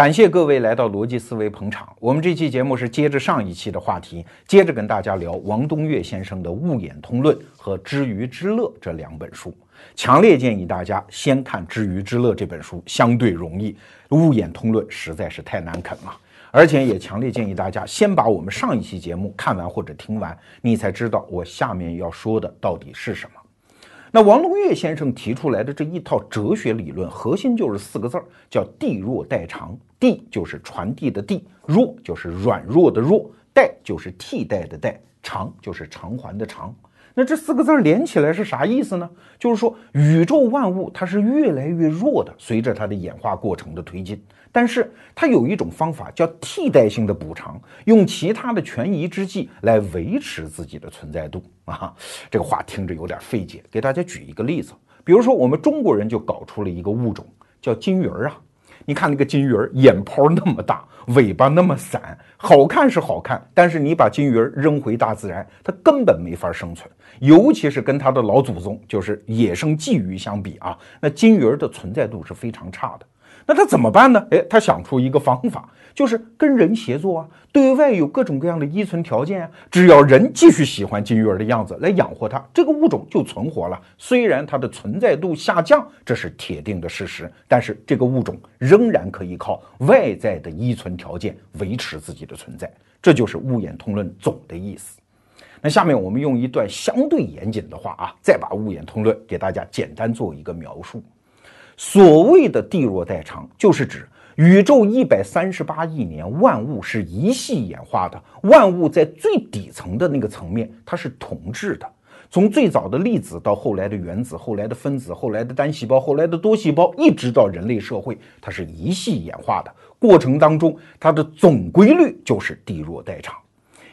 感谢各位来到逻辑思维捧场。我们这期节目是接着上一期的话题，接着跟大家聊王东岳先生的《物演通论》和《知鱼之乐》这两本书。强烈建议大家先看《知鱼之乐》这本书，相对容易，《物演通论》实在是太难啃了。而且也强烈建议大家先把我们上一期节目看完或者听完，你才知道我下面要说的到底是什么。那王东岳先生提出来的这一套哲学理论，核心就是四个字儿，叫“地弱代偿”。地就是传递的地，弱就是软弱的弱，代就是替代的代，偿就是偿还的偿。那这四个字连起来是啥意思呢？就是说宇宙万物它是越来越弱的，随着它的演化过程的推进。但是它有一种方法叫替代性的补偿，用其他的权宜之计来维持自己的存在度啊。这个话听着有点费解，给大家举一个例子，比如说我们中国人就搞出了一个物种叫金鱼儿啊。你看那个金鱼儿，眼泡那么大，尾巴那么散，好看是好看，但是你把金鱼儿扔回大自然，它根本没法生存。尤其是跟它的老祖宗，就是野生鲫鱼相比啊，那金鱼儿的存在度是非常差的。那他怎么办呢？哎，他想出一个方法，就是跟人协作啊，对外有各种各样的依存条件啊。只要人继续喜欢金鱼儿的样子来养活它，这个物种就存活了。虽然它的存在度下降，这是铁定的事实，但是这个物种仍然可以靠外在的依存条件维持自己的存在。这就是物演通论总的意思。那下面我们用一段相对严谨的话啊，再把物演通论给大家简单做一个描述。所谓的地弱代偿，就是指宇宙一百三十八亿年，万物是一系演化的，万物在最底层的那个层面，它是同质的。从最早的粒子到后来的原子，后来的分子，后来的单细胞，后来的多细胞，一直到人类社会，它是一系演化的过程当中，它的总规律就是地弱代偿。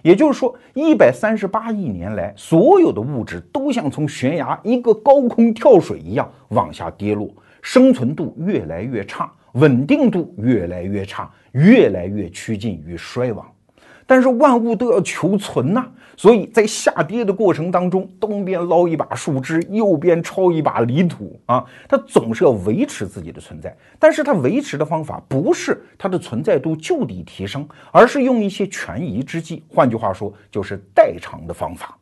也就是说，一百三十八亿年来，所有的物质都像从悬崖一个高空跳水一样往下跌落。生存度越来越差，稳定度越来越差，越来越趋近于衰亡。但是万物都要求存呐，所以在下跌的过程当中，东边捞一把树枝，右边抄一把泥土啊，它总是要维持自己的存在。但是它维持的方法不是它的存在度就地提升，而是用一些权宜之计，换句话说，就是代偿的方法。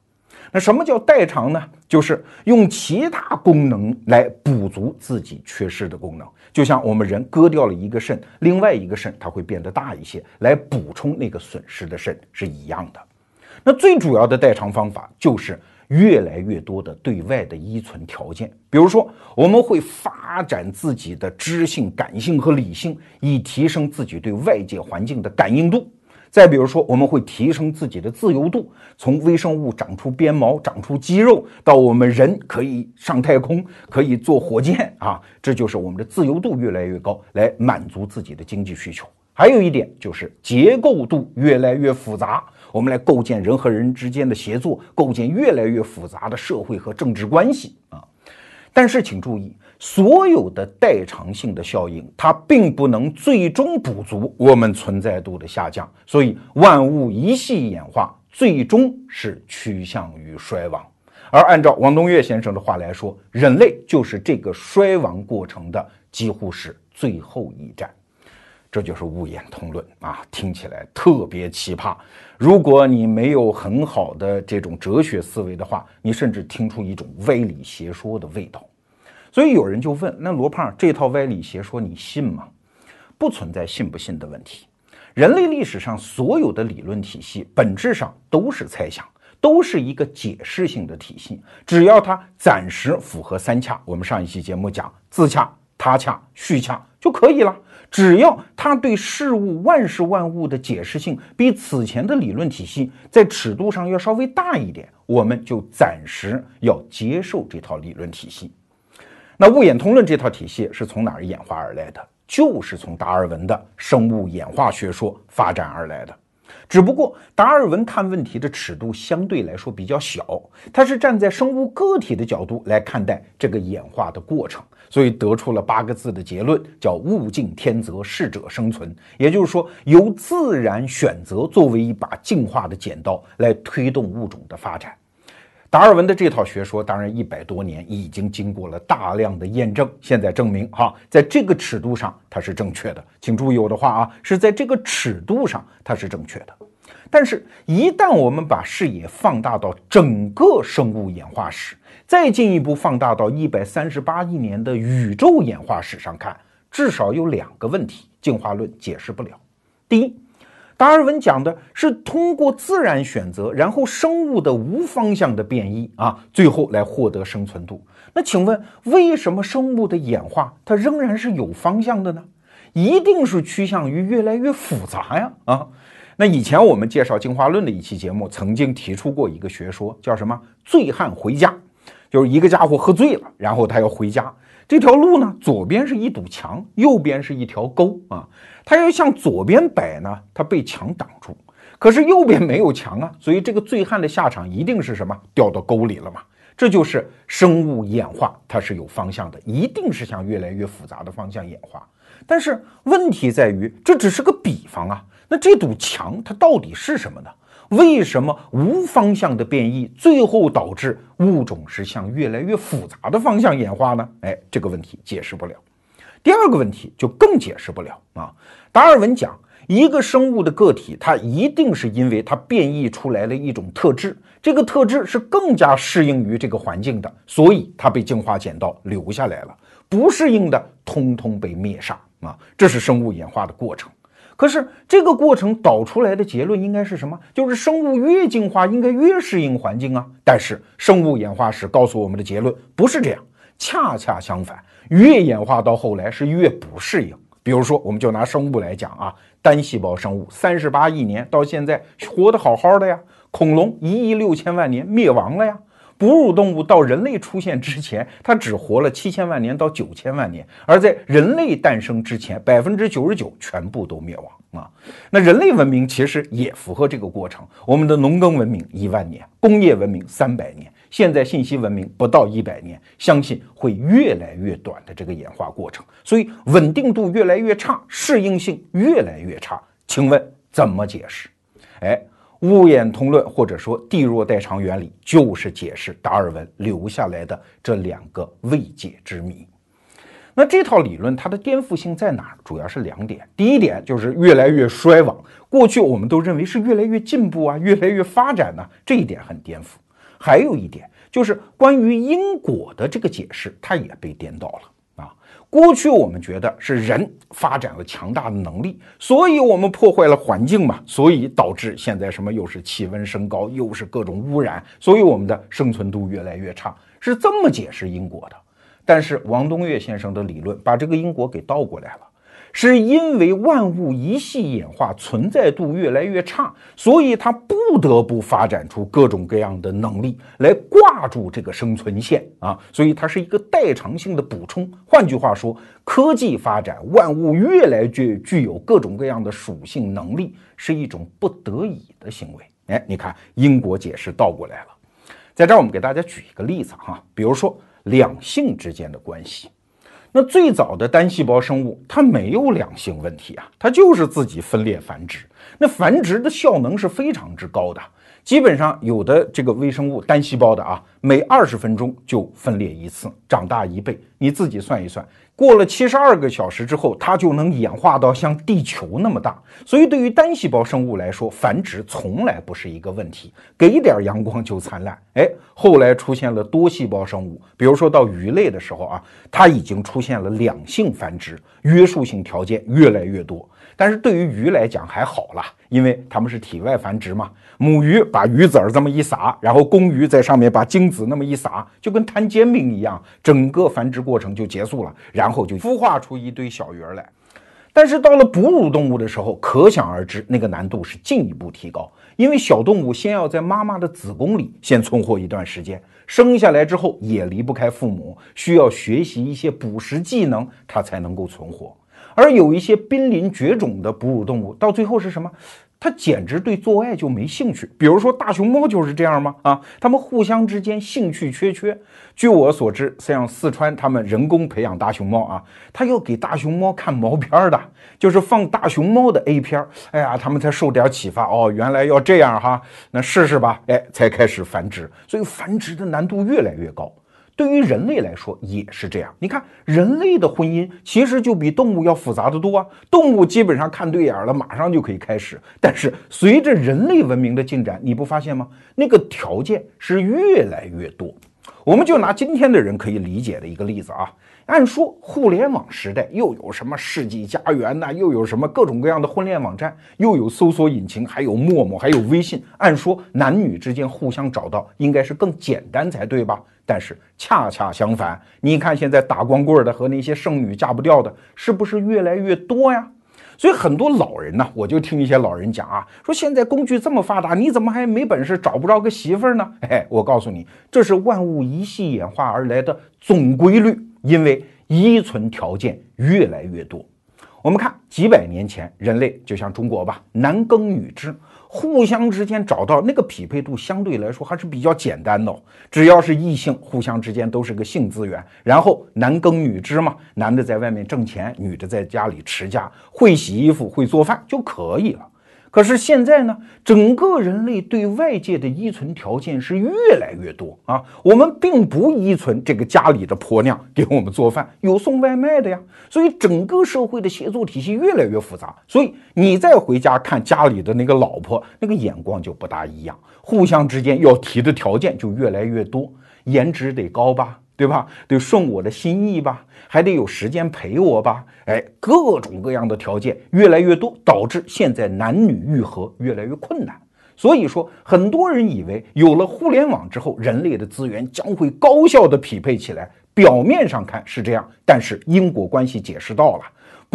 那什么叫代偿呢？就是用其他功能来补足自己缺失的功能，就像我们人割掉了一个肾，另外一个肾它会变得大一些，来补充那个损失的肾是一样的。那最主要的代偿方法就是越来越多的对外的依存条件，比如说我们会发展自己的知性、感性和理性，以提升自己对外界环境的感应度。再比如说，我们会提升自己的自由度，从微生物长出鞭毛、长出肌肉，到我们人可以上太空、可以坐火箭啊，这就是我们的自由度越来越高，来满足自己的经济需求。还有一点就是结构度越来越复杂，我们来构建人和人之间的协作，构建越来越复杂的社会和政治关系啊。但是请注意。所有的代偿性的效应，它并不能最终补足我们存在度的下降，所以万物一系演化，最终是趋向于衰亡。而按照王东岳先生的话来说，人类就是这个衰亡过程的几乎是最后一站。这就是物演通论啊，听起来特别奇葩。如果你没有很好的这种哲学思维的话，你甚至听出一种歪理邪说的味道。所以有人就问：那罗胖这套歪理邪说你信吗？不存在信不信的问题。人类历史上所有的理论体系本质上都是猜想，都是一个解释性的体系。只要它暂时符合三洽，我们上一期节目讲自洽、他洽、续洽就可以了。只要它对事物万事万物的解释性比此前的理论体系在尺度上要稍微大一点，我们就暂时要接受这套理论体系。那物演通论这套体系是从哪儿演化而来的？就是从达尔文的生物演化学说发展而来的。只不过达尔文看问题的尺度相对来说比较小，他是站在生物个体的角度来看待这个演化的过程，所以得出了八个字的结论，叫“物竞天择，适者生存”。也就是说，由自然选择作为一把进化的剪刀来推动物种的发展。达尔文的这套学说，当然一百多年已经经过了大量的验证，现在证明哈，在这个尺度上它是正确的。请注意我的话啊，是在这个尺度上它是正确的。但是，一旦我们把视野放大到整个生物演化史，再进一步放大到一百三十八亿年的宇宙演化史上看，至少有两个问题，进化论解释不了。第一。达尔文讲的是通过自然选择，然后生物的无方向的变异啊，最后来获得生存度。那请问，为什么生物的演化它仍然是有方向的呢？一定是趋向于越来越复杂呀啊！那以前我们介绍进化论的一期节目，曾经提出过一个学说，叫什么“醉汉回家”，就是一个家伙喝醉了，然后他要回家。这条路呢，左边是一堵墙，右边是一条沟啊。他要向左边摆呢，他被墙挡住。可是右边没有墙啊，所以这个醉汉的下场一定是什么？掉到沟里了嘛。这就是生物演化，它是有方向的，一定是向越来越复杂的方向演化。但是问题在于，这只是个比方啊。那这堵墙它到底是什么呢？为什么无方向的变异最后导致物种是向越来越复杂的方向演化呢？哎，这个问题解释不了。第二个问题就更解释不了啊。达尔文讲，一个生物的个体，它一定是因为它变异出来了一种特质，这个特质是更加适应于这个环境的，所以它被进化剪刀留下来了。不适应的，通通被灭杀啊！这是生物演化的过程。可是这个过程导出来的结论应该是什么？就是生物越进化应该越适应环境啊。但是生物演化史告诉我们的结论不是这样，恰恰相反，越演化到后来是越不适应。比如说，我们就拿生物来讲啊，单细胞生物三十八亿年到现在活得好好的呀，恐龙一亿六千万年灭亡了呀。哺乳动物到人类出现之前，它只活了七千万年到九千万年；而在人类诞生之前，百分之九十九全部都灭亡啊。那人类文明其实也符合这个过程。我们的农耕文明一万年，工业文明三百年，现在信息文明不到一百年，相信会越来越短的这个演化过程。所以稳定度越来越差，适应性越来越差。请问怎么解释？哎。物演通论或者说地弱代偿原理，就是解释达尔文留下来的这两个未解之谜。那这套理论它的颠覆性在哪儿？主要是两点。第一点就是越来越衰亡。过去我们都认为是越来越进步啊，越来越发展呢，这一点很颠覆。还有一点就是关于因果的这个解释，它也被颠倒了。过去我们觉得是人发展了强大的能力，所以我们破坏了环境嘛，所以导致现在什么又是气温升高，又是各种污染，所以我们的生存度越来越差，是这么解释因果的。但是王东岳先生的理论把这个因果给倒过来了。是因为万物一系演化存在度越来越差，所以它不得不发展出各种各样的能力来挂住这个生存线啊，所以它是一个代偿性的补充。换句话说，科技发展，万物越来越具有各种各样的属性能力，是一种不得已的行为。哎，你看因果解释倒过来了。在这儿，我们给大家举一个例子哈，比如说两性之间的关系。那最早的单细胞生物，它没有两性问题啊，它就是自己分裂繁殖。那繁殖的效能是非常之高的，基本上有的这个微生物单细胞的啊，每二十分钟就分裂一次，长大一倍。你自己算一算。过了七十二个小时之后，它就能演化到像地球那么大。所以，对于单细胞生物来说，繁殖从来不是一个问题，给点阳光就灿烂。哎，后来出现了多细胞生物，比如说到鱼类的时候啊，它已经出现了两性繁殖，约束性条件越来越多。但是对于鱼来讲还好了，因为它们是体外繁殖嘛。母鱼把鱼籽儿这么一撒，然后公鱼在上面把精子那么一撒，就跟摊煎饼一样，整个繁殖过程就结束了，然后就孵化出一堆小鱼儿来。但是到了哺乳动物的时候，可想而知，那个难度是进一步提高，因为小动物先要在妈妈的子宫里先存活一段时间，生下来之后也离不开父母，需要学习一些捕食技能，它才能够存活。而有一些濒临绝种的哺乳动物，到最后是什么？它简直对做爱就没兴趣。比如说大熊猫就是这样吗？啊，他们互相之间兴趣缺缺。据我所知，像四川他们人工培养大熊猫啊，他要给大熊猫看毛片的，就是放大熊猫的 A 片。哎呀，他们才受点启发哦，原来要这样哈，那试试吧。哎，才开始繁殖，所以繁殖的难度越来越高。对于人类来说也是这样。你看，人类的婚姻其实就比动物要复杂的多啊。动物基本上看对眼了，马上就可以开始。但是随着人类文明的进展，你不发现吗？那个条件是越来越多。我们就拿今天的人可以理解的一个例子啊。按说互联网时代又有什么世纪佳缘呐，又有什么各种各样的婚恋网站，又有搜索引擎，还有陌陌，还有微信。按说男女之间互相找到应该是更简单才对吧？但是恰恰相反，你看现在打光棍的和那些剩女嫁不掉的，是不是越来越多呀？所以很多老人呢，我就听一些老人讲啊，说现在工具这么发达，你怎么还没本事找不着个媳妇儿呢？哎，我告诉你，这是万物一系演化而来的总规律。因为依存条件越来越多，我们看几百年前，人类就像中国吧，男耕女织，互相之间找到那个匹配度相对来说还是比较简单的。只要是异性，互相之间都是个性资源，然后男耕女织嘛，男的在外面挣钱，女的在家里持家，会洗衣服，会做饭就可以了。可是现在呢，整个人类对外界的依存条件是越来越多啊。我们并不依存这个家里的婆娘给我们做饭，有送外卖的呀。所以整个社会的协作体系越来越复杂。所以你再回家看家里的那个老婆，那个眼光就不大一样，互相之间要提的条件就越来越多，颜值得高吧。对吧？得顺我的心意吧，还得有时间陪我吧。哎，各种各样的条件越来越多，导致现在男女愈合越来越困难。所以说，很多人以为有了互联网之后，人类的资源将会高效的匹配起来。表面上看是这样，但是因果关系解释到了。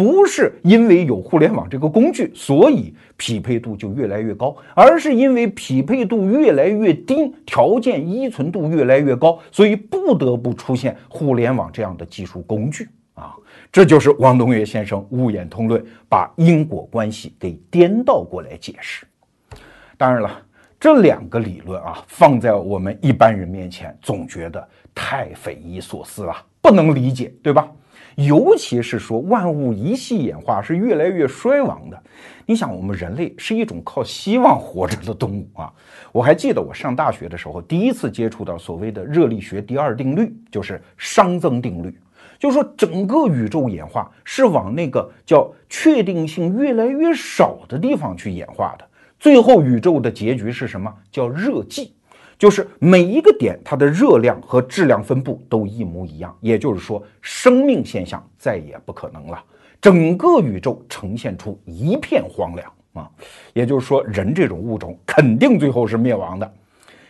不是因为有互联网这个工具，所以匹配度就越来越高，而是因为匹配度越来越低，条件依存度越来越高，所以不得不出现互联网这样的技术工具啊！这就是王东岳先生物演通论把因果关系给颠倒过来解释。当然了，这两个理论啊，放在我们一般人面前，总觉得太匪夷所思了，不能理解，对吧？尤其是说万物一系演化是越来越衰亡的，你想我们人类是一种靠希望活着的动物啊！我还记得我上大学的时候，第一次接触到所谓的热力学第二定律，就是熵增定律，就是说整个宇宙演化是往那个叫确定性越来越少的地方去演化的，最后宇宙的结局是什么？叫热寂。就是每一个点，它的热量和质量分布都一模一样，也就是说，生命现象再也不可能了，整个宇宙呈现出一片荒凉啊！也就是说，人这种物种肯定最后是灭亡的。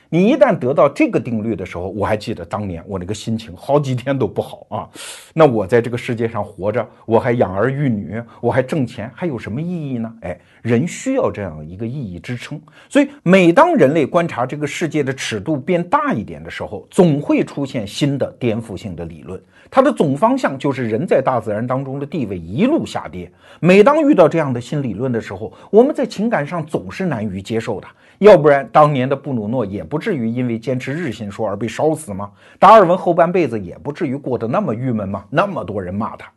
你一旦得到这个定律的时候，我还记得当年我那个心情好几天都不好啊。那我在这个世界上活着，我还养儿育女，我还挣钱，还有什么意义呢？哎，人需要这样一个意义支撑。所以，每当人类观察这个世界的尺度变大一点的时候，总会出现新的颠覆性的理论。它的总方向就是人在大自然当中的地位一路下跌。每当遇到这样的新理论的时候，我们在情感上总是难于接受的。要不然，当年的布鲁诺也不至于因为坚持日心说而被烧死吗？达尔文后半辈子也不至于过得那么郁闷吗？那么多人骂他。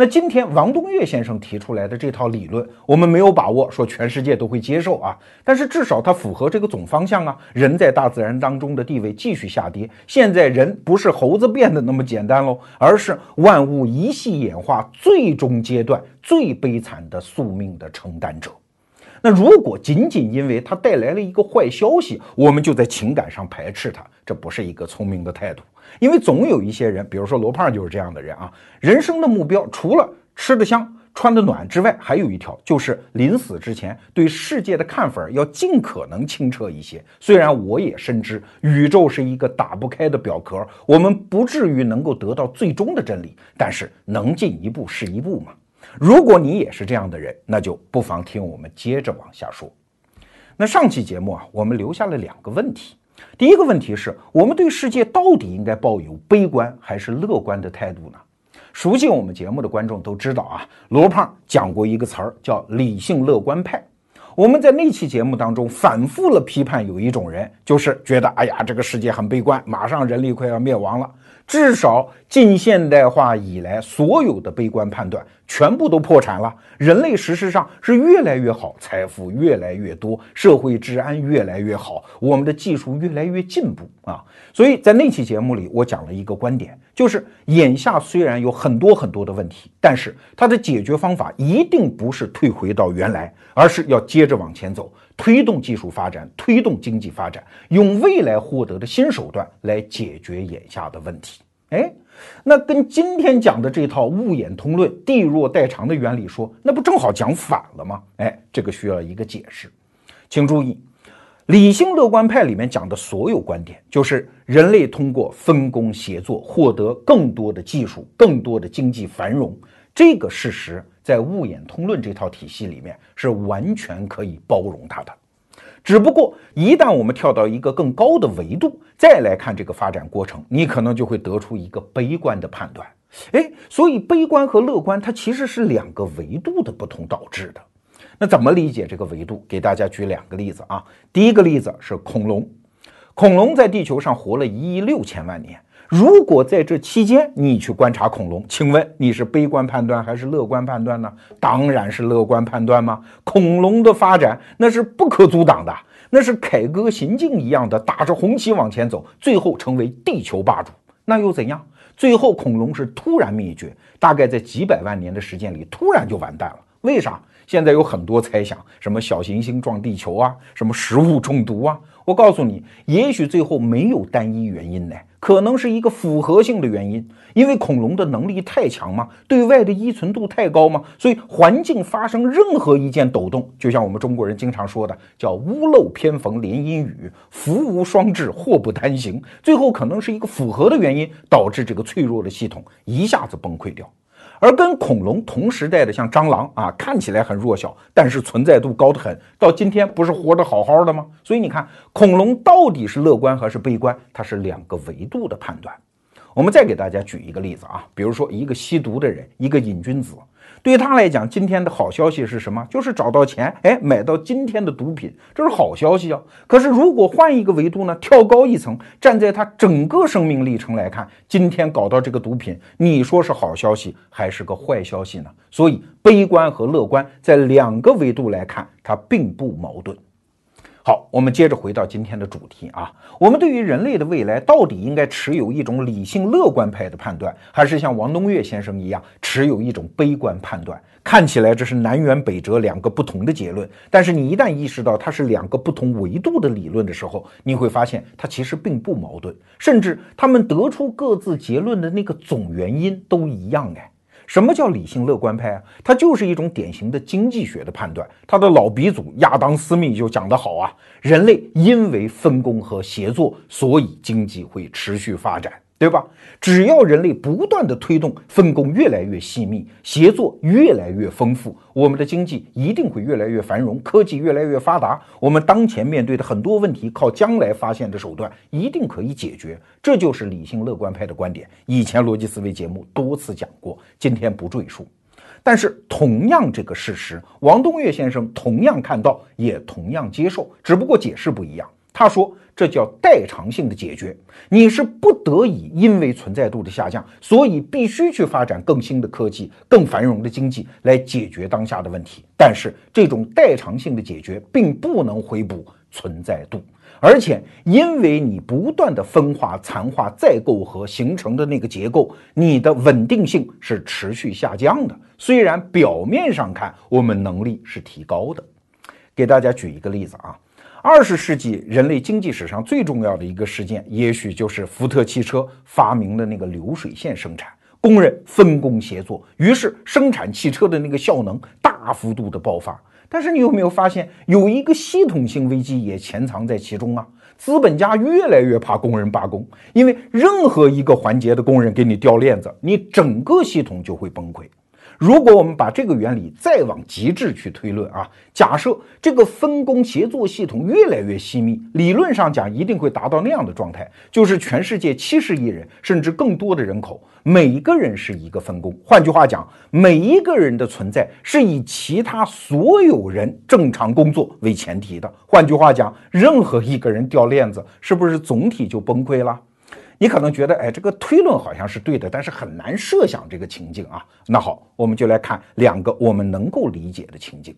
那今天王东岳先生提出来的这套理论，我们没有把握说全世界都会接受啊，但是至少它符合这个总方向啊。人在大自然当中的地位继续下跌，现在人不是猴子变得那么简单喽，而是万物一系演化最终阶段最悲惨的宿命的承担者。那如果仅仅因为它带来了一个坏消息，我们就在情感上排斥它，这不是一个聪明的态度。因为总有一些人，比如说罗胖就是这样的人啊。人生的目标除了吃得香、穿得暖之外，还有一条就是临死之前对世界的看法要尽可能清澈一些。虽然我也深知宇宙是一个打不开的表壳，我们不至于能够得到最终的真理，但是能进一步是一步嘛。如果你也是这样的人，那就不妨听我们接着往下说。那上期节目啊，我们留下了两个问题。第一个问题是我们对世界到底应该抱有悲观还是乐观的态度呢？熟悉我们节目的观众都知道啊，罗胖讲过一个词儿叫理性乐观派。我们在那期节目当中反复了批判，有一种人就是觉得，哎呀，这个世界很悲观，马上人类快要灭亡了。至少近现代化以来，所有的悲观判断全部都破产了。人类事实上是越来越好，财富越来越多，社会治安越来越好，我们的技术越来越进步啊！所以在那期节目里，我讲了一个观点，就是眼下虽然有很多很多的问题，但是它的解决方法一定不是退回到原来，而是要接着往前走。推动技术发展，推动经济发展，用未来获得的新手段来解决眼下的问题。哎，那跟今天讲的这套物演通论、地弱代偿的原理说，那不正好讲反了吗？哎，这个需要一个解释。请注意，理性乐观派里面讲的所有观点，就是人类通过分工协作获得更多的技术、更多的经济繁荣。这个事实在物演通论这套体系里面是完全可以包容它的，只不过一旦我们跳到一个更高的维度再来看这个发展过程，你可能就会得出一个悲观的判断。哎，所以悲观和乐观它其实是两个维度的不同导致的。那怎么理解这个维度？给大家举两个例子啊。第一个例子是恐龙，恐龙在地球上活了一亿六千万年。如果在这期间你去观察恐龙，请问你是悲观判断还是乐观判断呢？当然是乐观判断吗？恐龙的发展那是不可阻挡的，那是凯歌行进一样的打着红旗往前走，最后成为地球霸主，那又怎样？最后恐龙是突然灭绝，大概在几百万年的时间里突然就完蛋了。为啥？现在有很多猜想，什么小行星撞地球啊，什么食物中毒啊。我告诉你，也许最后没有单一原因呢。可能是一个复合性的原因，因为恐龙的能力太强嘛，对外的依存度太高嘛，所以环境发生任何一件抖动，就像我们中国人经常说的，叫屋漏偏逢连阴雨，福无双至，祸不单行。最后可能是一个复合的原因，导致这个脆弱的系统一下子崩溃掉。而跟恐龙同时代的，像蟑螂啊，看起来很弱小，但是存在度高得很，到今天不是活得好好的吗？所以你看，恐龙到底是乐观还是悲观？它是两个维度的判断。我们再给大家举一个例子啊，比如说一个吸毒的人，一个瘾君子。对他来讲，今天的好消息是什么？就是找到钱，哎，买到今天的毒品，这是好消息啊。可是如果换一个维度呢，跳高一层，站在他整个生命历程来看，今天搞到这个毒品，你说是好消息还是个坏消息呢？所以，悲观和乐观在两个维度来看，它并不矛盾。好，我们接着回到今天的主题啊。我们对于人类的未来到底应该持有一种理性乐观派的判断，还是像王东岳先生一样持有一种悲观判断？看起来这是南辕北辙，两个不同的结论。但是你一旦意识到它是两个不同维度的理论的时候，你会发现它其实并不矛盾，甚至他们得出各自结论的那个总原因都一样哎。什么叫理性乐观派啊？它就是一种典型的经济学的判断。他的老鼻祖亚当·斯密就讲得好啊，人类因为分工和协作，所以经济会持续发展。对吧？只要人类不断的推动分工越来越细密，协作越来越丰富，我们的经济一定会越来越繁荣，科技越来越发达。我们当前面对的很多问题，靠将来发现的手段一定可以解决。这就是理性乐观派的观点。以前逻辑思维节目多次讲过，今天不赘述。但是同样这个事实，王东岳先生同样看到，也同样接受，只不过解释不一样。他说。这叫代偿性的解决，你是不得已，因为存在度的下降，所以必须去发展更新的科技、更繁荣的经济来解决当下的问题。但是这种代偿性的解决并不能回补存在度，而且因为你不断的分化、残化、再构和形成的那个结构，你的稳定性是持续下降的。虽然表面上看我们能力是提高的，给大家举一个例子啊。二十世纪人类经济史上最重要的一个事件，也许就是福特汽车发明的那个流水线生产，工人分工协作，于是生产汽车的那个效能大幅度的爆发。但是你有没有发现，有一个系统性危机也潜藏在其中啊？资本家越来越怕工人罢工，因为任何一个环节的工人给你掉链子，你整个系统就会崩溃。如果我们把这个原理再往极致去推论啊，假设这个分工协作系统越来越细密，理论上讲一定会达到那样的状态，就是全世界七十亿人甚至更多的人口，每一个人是一个分工。换句话讲，每一个人的存在是以其他所有人正常工作为前提的。换句话讲，任何一个人掉链子，是不是总体就崩溃了？你可能觉得，哎，这个推论好像是对的，但是很难设想这个情境啊。那好，我们就来看两个我们能够理解的情境。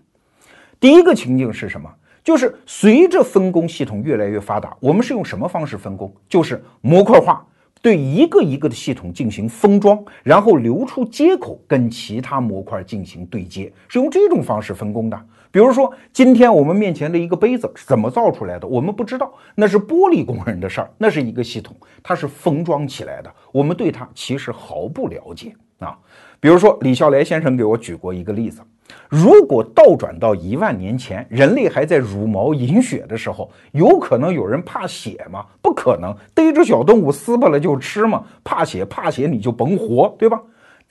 第一个情境是什么？就是随着分工系统越来越发达，我们是用什么方式分工？就是模块化，对一个一个的系统进行封装，然后留出接口跟其他模块进行对接，是用这种方式分工的。比如说，今天我们面前的一个杯子是怎么造出来的？我们不知道，那是玻璃工人的事儿，那是一个系统，它是封装起来的，我们对它其实毫不了解啊。比如说，李笑来先生给我举过一个例子：如果倒转到一万年前，人类还在茹毛饮血的时候，有可能有人怕血吗？不可能，逮着小动物撕巴了就吃嘛，怕血怕血你就甭活，对吧？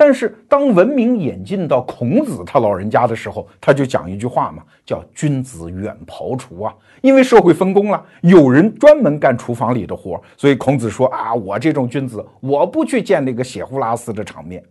但是，当文明演进到孔子他老人家的时候，他就讲一句话嘛，叫“君子远庖厨”啊。因为社会分工了，有人专门干厨房里的活，所以孔子说啊，我这种君子，我不去见那个血呼拉丝的场面。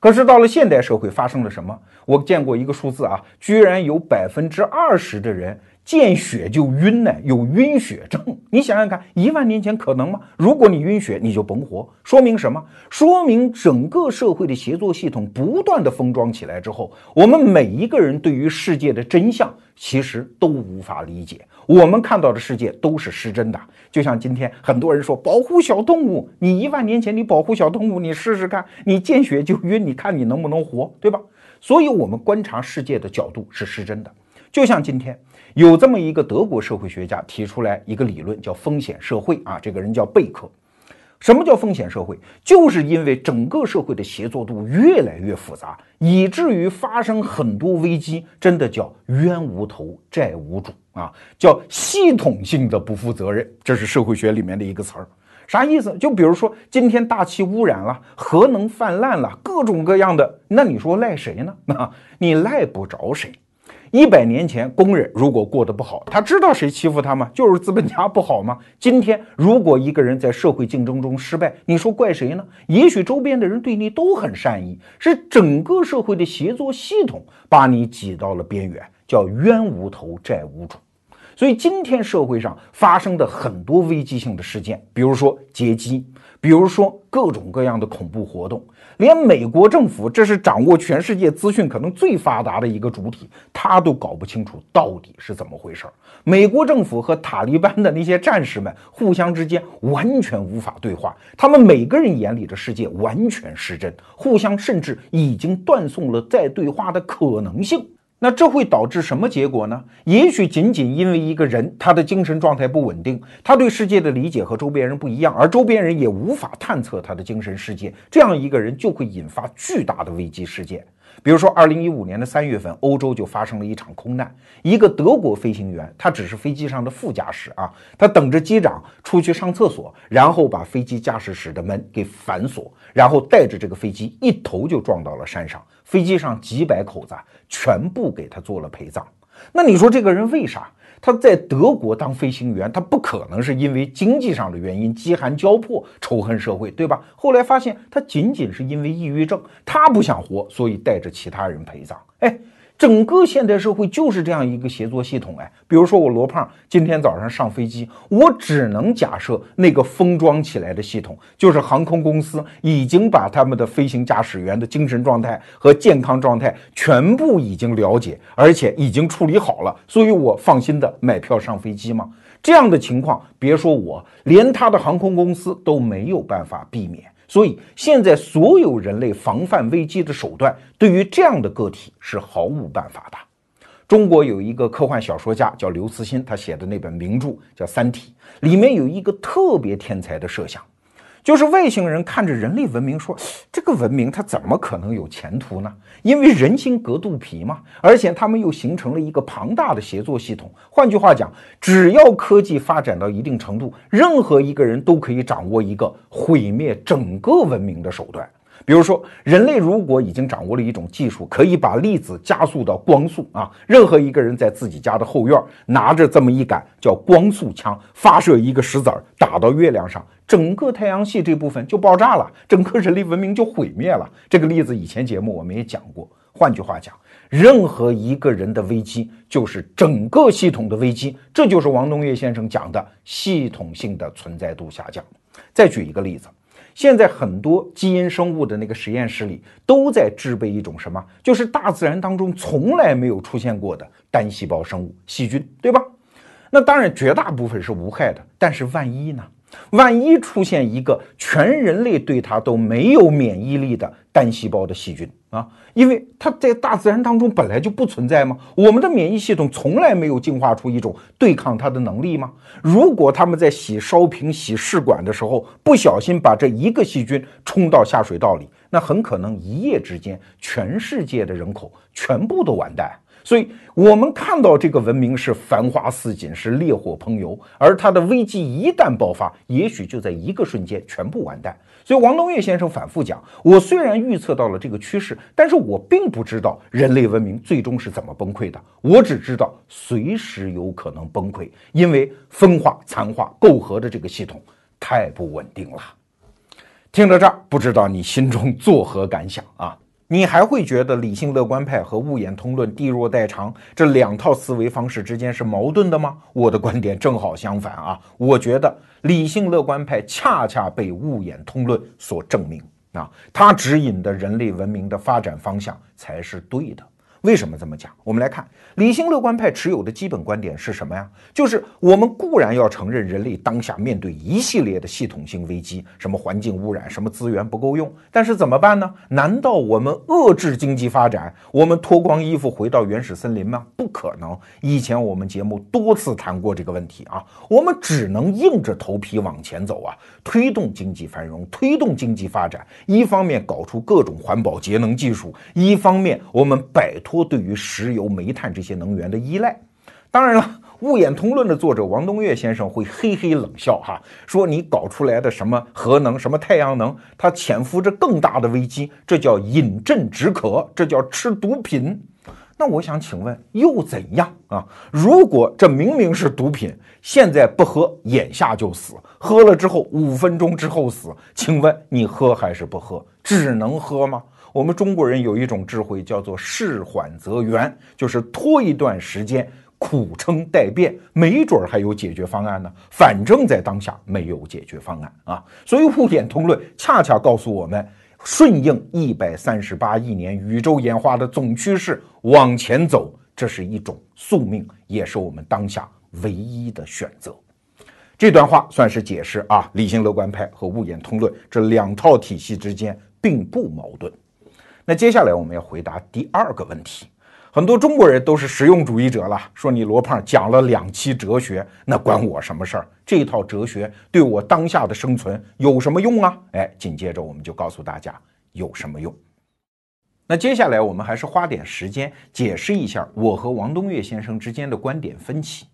可是到了现代社会，发生了什么？我见过一个数字啊，居然有百分之二十的人。见血就晕呢，有晕血症。你想想看，一万年前可能吗？如果你晕血，你就甭活。说明什么？说明整个社会的协作系统不断的封装起来之后，我们每一个人对于世界的真相其实都无法理解。我们看到的世界都是失真的。就像今天很多人说保护小动物，你一万年前你保护小动物，你试试看，你见血就晕，你看你能不能活，对吧？所以，我们观察世界的角度是失真的。就像今天。有这么一个德国社会学家提出来一个理论，叫风险社会啊。这个人叫贝克。什么叫风险社会？就是因为整个社会的协作度越来越复杂，以至于发生很多危机，真的叫冤无头债无主啊，叫系统性的不负责任。这是社会学里面的一个词儿，啥意思？就比如说今天大气污染了，核能泛滥了，各种各样的，那你说赖谁呢？那 你赖不着谁。一百年前，工人如果过得不好，他知道谁欺负他吗？就是资本家不好吗？今天，如果一个人在社会竞争中失败，你说怪谁呢？也许周边的人对你都很善意，是整个社会的协作系统把你挤到了边缘，叫冤无头债无主。所以，今天社会上发生的很多危机性的事件，比如说劫机，比如说各种各样的恐怖活动。连美国政府，这是掌握全世界资讯可能最发达的一个主体，他都搞不清楚到底是怎么回事儿。美国政府和塔利班的那些战士们互相之间完全无法对话，他们每个人眼里的世界完全失真，互相甚至已经断送了再对话的可能性。那这会导致什么结果呢？也许仅仅因为一个人他的精神状态不稳定，他对世界的理解和周边人不一样，而周边人也无法探测他的精神世界，这样一个人就会引发巨大的危机事件。比如说，二零一五年的三月份，欧洲就发生了一场空难，一个德国飞行员，他只是飞机上的副驾驶啊，他等着机长出去上厕所，然后把飞机驾驶室的门给反锁，然后带着这个飞机一头就撞到了山上。飞机上几百口子全部给他做了陪葬，那你说这个人为啥他在德国当飞行员？他不可能是因为经济上的原因饥寒交迫仇恨社会，对吧？后来发现他仅仅是因为抑郁症，他不想活，所以带着其他人陪葬。哎。整个现代社会就是这样一个协作系统哎，比如说我罗胖今天早上上飞机，我只能假设那个封装起来的系统就是航空公司已经把他们的飞行驾驶员的精神状态和健康状态全部已经了解，而且已经处理好了，所以我放心的买票上飞机嘛？这样的情况，别说我，连他的航空公司都没有办法避免。所以，现在所有人类防范危机的手段，对于这样的个体是毫无办法的。中国有一个科幻小说家叫刘慈欣，他写的那本名著叫《三体》，里面有一个特别天才的设想。就是外星人看着人类文明说：“这个文明它怎么可能有前途呢？因为人心隔肚皮嘛，而且他们又形成了一个庞大的协作系统。换句话讲，只要科技发展到一定程度，任何一个人都可以掌握一个毁灭整个文明的手段。比如说，人类如果已经掌握了一种技术，可以把粒子加速到光速啊，任何一个人在自己家的后院拿着这么一杆叫光速枪，发射一个石子儿打到月亮上，整个太阳系这部分就爆炸了，整个人类文明就毁灭了。这个例子以前节目我们也讲过。换句话讲，任何一个人的危机就是整个系统的危机，这就是王东岳先生讲的系统性的存在度下降。再举一个例子。现在很多基因生物的那个实验室里都在制备一种什么？就是大自然当中从来没有出现过的单细胞生物细菌，对吧？那当然绝大部分是无害的，但是万一呢？万一出现一个全人类对它都没有免疫力的单细胞的细菌？啊，因为它在大自然当中本来就不存在吗？我们的免疫系统从来没有进化出一种对抗它的能力吗？如果他们在洗烧瓶、洗试管的时候不小心把这一个细菌冲到下水道里，那很可能一夜之间全世界的人口全部都完蛋。所以，我们看到这个文明是繁花似锦，是烈火烹油，而它的危机一旦爆发，也许就在一个瞬间全部完蛋。所以，王东岳先生反复讲：我虽然预测到了这个趋势，但是我并不知道人类文明最终是怎么崩溃的。我只知道随时有可能崩溃，因为分化、残化、媾和的这个系统太不稳定了。听到这儿，不知道你心中作何感想啊？你还会觉得理性乐观派和物演通论地弱代偿这两套思维方式之间是矛盾的吗？我的观点正好相反啊！我觉得理性乐观派恰恰被物演通论所证明啊，它指引的人类文明的发展方向才是对的。为什么这么讲？我们来看理性乐观派持有的基本观点是什么呀？就是我们固然要承认人类当下面对一系列的系统性危机，什么环境污染，什么资源不够用，但是怎么办呢？难道我们遏制经济发展，我们脱光衣服回到原始森林吗？不可能。以前我们节目多次谈过这个问题啊，我们只能硬着头皮往前走啊，推动经济繁荣，推动经济发展。一方面搞出各种环保节能技术，一方面我们摆脱。对于石油、煤炭这一些能源的依赖，当然了，《物演通论》的作者王东岳先生会嘿嘿冷笑哈，说你搞出来的什么核能、什么太阳能，它潜伏着更大的危机，这叫饮鸩止渴，这叫吃毒品。那我想请问，又怎样啊？如果这明明是毒品，现在不喝，眼下就死；喝了之后，五分钟之后死，请问你喝还是不喝？只能喝吗？我们中国人有一种智慧，叫做事缓则圆，就是拖一段时间，苦撑待变，没准儿还有解决方案呢。反正，在当下没有解决方案啊。所以，物演通论恰恰告诉我们，顺应一百三十八亿年宇宙演化的总趋势往前走，这是一种宿命，也是我们当下唯一的选择。这段话算是解释啊，理性乐观派和物演通论这两套体系之间并不矛盾。那接下来我们要回答第二个问题，很多中国人都是实用主义者了，说你罗胖讲了两期哲学，那关我什么事儿？这套哲学对我当下的生存有什么用啊？哎，紧接着我们就告诉大家有什么用。那接下来我们还是花点时间解释一下我和王东岳先生之间的观点分歧。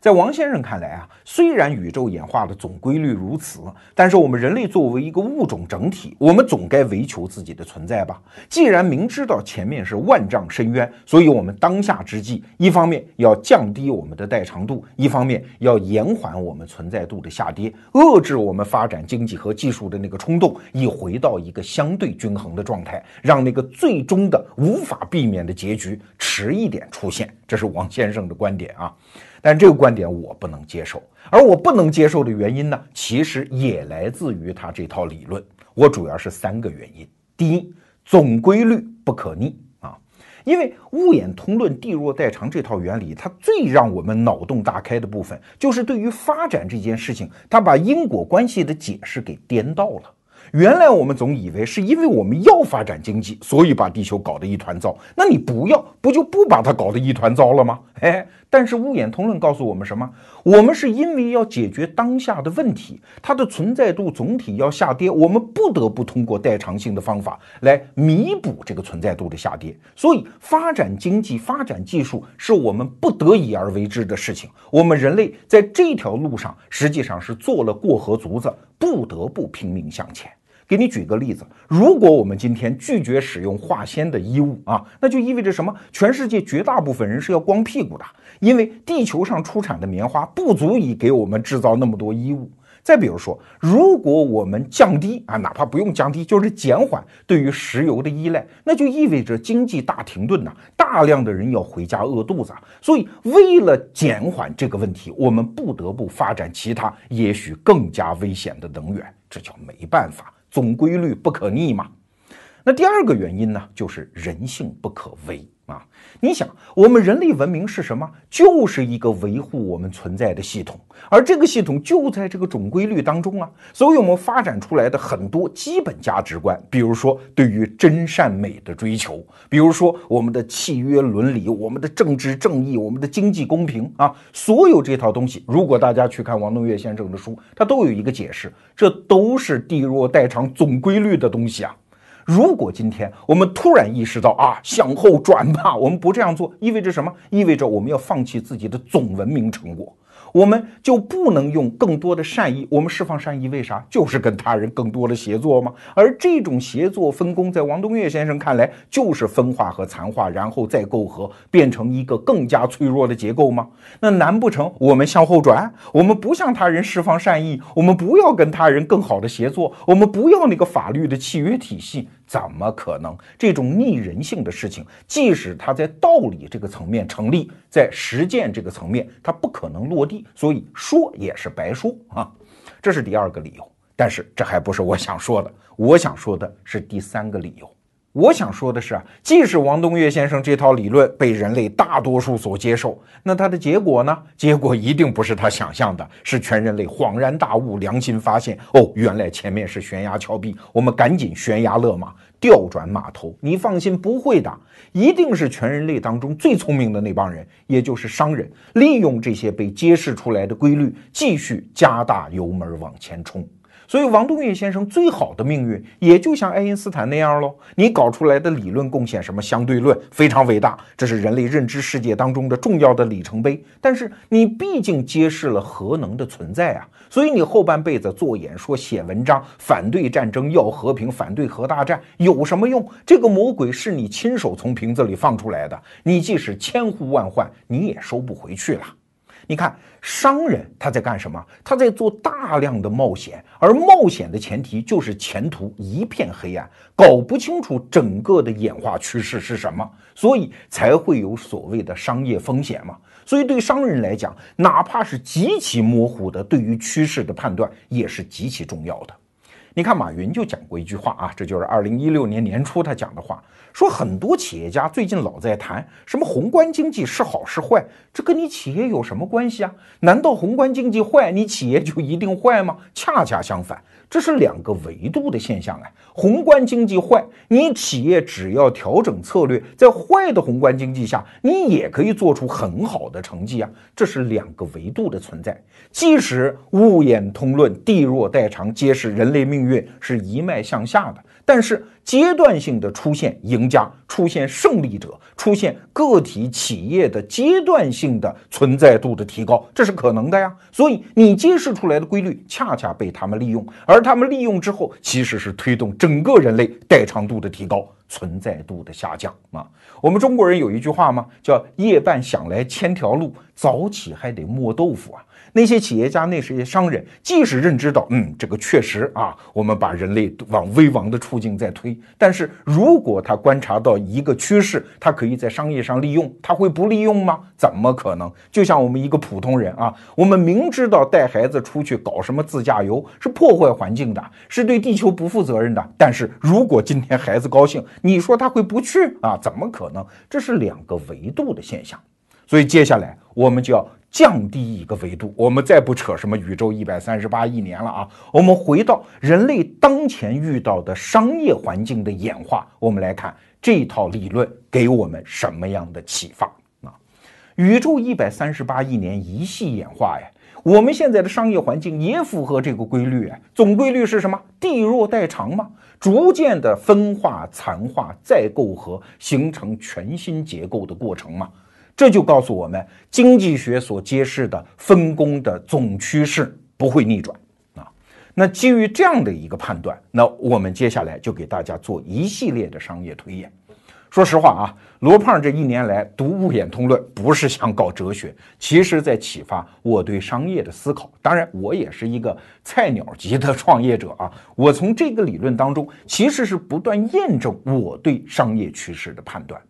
在王先生看来啊，虽然宇宙演化的总规律如此，但是我们人类作为一个物种整体，我们总该为求自己的存在吧？既然明知道前面是万丈深渊，所以我们当下之际，一方面要降低我们的代偿度，一方面要延缓我们存在度的下跌，遏制我们发展经济和技术的那个冲动，以回到一个相对均衡的状态，让那个最终的无法避免的结局迟一点出现。这是王先生的观点啊。但这个观点我不能接受，而我不能接受的原因呢，其实也来自于他这套理论。我主要是三个原因：第一，总规律不可逆啊，因为物演通论地弱代偿这套原理，它最让我们脑洞大开的部分，就是对于发展这件事情，它把因果关系的解释给颠倒了。原来我们总以为是因为我们要发展经济，所以把地球搞得一团糟。那你不要，不就不把它搞得一团糟了吗？哎，但是物演通论告诉我们什么？我们是因为要解决当下的问题，它的存在度总体要下跌，我们不得不通过代偿性的方法来弥补这个存在度的下跌。所以，发展经济、发展技术是我们不得已而为之的事情。我们人类在这条路上实际上是做了过河卒子，不得不拼命向前。给你举个例子，如果我们今天拒绝使用化纤的衣物啊，那就意味着什么？全世界绝大部分人是要光屁股的，因为地球上出产的棉花不足以给我们制造那么多衣物。再比如说，如果我们降低啊，哪怕不用降低，就是减缓对于石油的依赖，那就意味着经济大停顿呐，大量的人要回家饿肚子。所以，为了减缓这个问题，我们不得不发展其他也许更加危险的能源，这叫没办法，总规律不可逆嘛。那第二个原因呢，就是人性不可为。啊，你想，我们人类文明是什么？就是一个维护我们存在的系统，而这个系统就在这个总规律当中啊。所以，我们发展出来的很多基本价值观，比如说对于真善美的追求，比如说我们的契约伦理、我们的政治正义、我们的经济公平啊，所有这套东西，如果大家去看王东岳先生的书，他都有一个解释，这都是地弱代偿总规律的东西啊。如果今天我们突然意识到啊，向后转吧，我们不这样做，意味着什么？意味着我们要放弃自己的总文明成果。我们就不能用更多的善意，我们释放善意为啥？就是跟他人更多的协作吗？而这种协作分工，在王东岳先生看来，就是分化和残化，然后再构合，变成一个更加脆弱的结构吗？那难不成我们向后转？我们不向他人释放善意，我们不要跟他人更好的协作，我们不要那个法律的契约体系？怎么可能？这种逆人性的事情，即使它在道理这个层面成立，在实践这个层面，它不可能落地，所以说也是白说啊。这是第二个理由。但是这还不是我想说的，我想说的是第三个理由。我想说的是啊，即使王东岳先生这套理论被人类大多数所接受，那它的结果呢？结果一定不是他想象的，是全人类恍然大悟，良心发现，哦，原来前面是悬崖峭壁，我们赶紧悬崖勒马，调转马头。你放心，不会的，一定是全人类当中最聪明的那帮人，也就是商人，利用这些被揭示出来的规律，继续加大油门往前冲。所以，王东岳先生最好的命运也就像爱因斯坦那样喽。你搞出来的理论贡献，什么相对论，非常伟大，这是人类认知世界当中的重要的里程碑。但是，你毕竟揭示了核能的存在啊，所以你后半辈子做演说、写文章，反对战争，要和平，反对核大战，有什么用？这个魔鬼是你亲手从瓶子里放出来的，你即使千呼万唤，你也收不回去了。你看，商人他在干什么？他在做大量的冒险，而冒险的前提就是前途一片黑暗，搞不清楚整个的演化趋势是什么，所以才会有所谓的商业风险嘛。所以对商人来讲，哪怕是极其模糊的对于趋势的判断，也是极其重要的。你看，马云就讲过一句话啊，这就是二零一六年年初他讲的话，说很多企业家最近老在谈什么宏观经济是好是坏，这跟你企业有什么关系啊？难道宏观经济坏，你企业就一定坏吗？恰恰相反。这是两个维度的现象啊，宏观经济坏，你企业只要调整策略，在坏的宏观经济下，你也可以做出很好的成绩啊。这是两个维度的存在。即使物演通论、地弱代偿揭示人类命运是一脉向下的。但是阶段性的出现赢家，出现胜利者，出现个体企业的阶段性的存在度的提高，这是可能的呀。所以你揭示出来的规律，恰恰被他们利用，而而他们利用之后，其实是推动整个人类代偿度的提高，存在度的下降啊。我们中国人有一句话吗？叫夜半想来千条路，早起还得磨豆腐啊。那些企业家，那些商人，即使认知到，嗯，这个确实啊，我们把人类往危亡的处境在推。但是如果他观察到一个趋势，他可以在商业上利用，他会不利用吗？怎么可能？就像我们一个普通人啊，我们明知道带孩子出去搞什么自驾游是破坏环境的，是对地球不负责任的。但是如果今天孩子高兴，你说他会不去啊？怎么可能？这是两个维度的现象。所以接下来我们就要。降低一个维度，我们再不扯什么宇宙一百三十八亿年了啊！我们回到人类当前遇到的商业环境的演化，我们来看这套理论给我们什么样的启发啊？宇宙一百三十八亿年一系演化呀，我们现在的商业环境也符合这个规律啊。总规律是什么？地弱代偿嘛，逐渐的分化、残化、再构合，形成全新结构的过程嘛。这就告诉我们，经济学所揭示的分工的总趋势不会逆转啊。那基于这样的一个判断，那我们接下来就给大家做一系列的商业推演。说实话啊，罗胖这一年来读《物演通论》，不是想搞哲学，其实在启发我对商业的思考。当然，我也是一个菜鸟级的创业者啊，我从这个理论当中，其实是不断验证我对商业趋势的判断。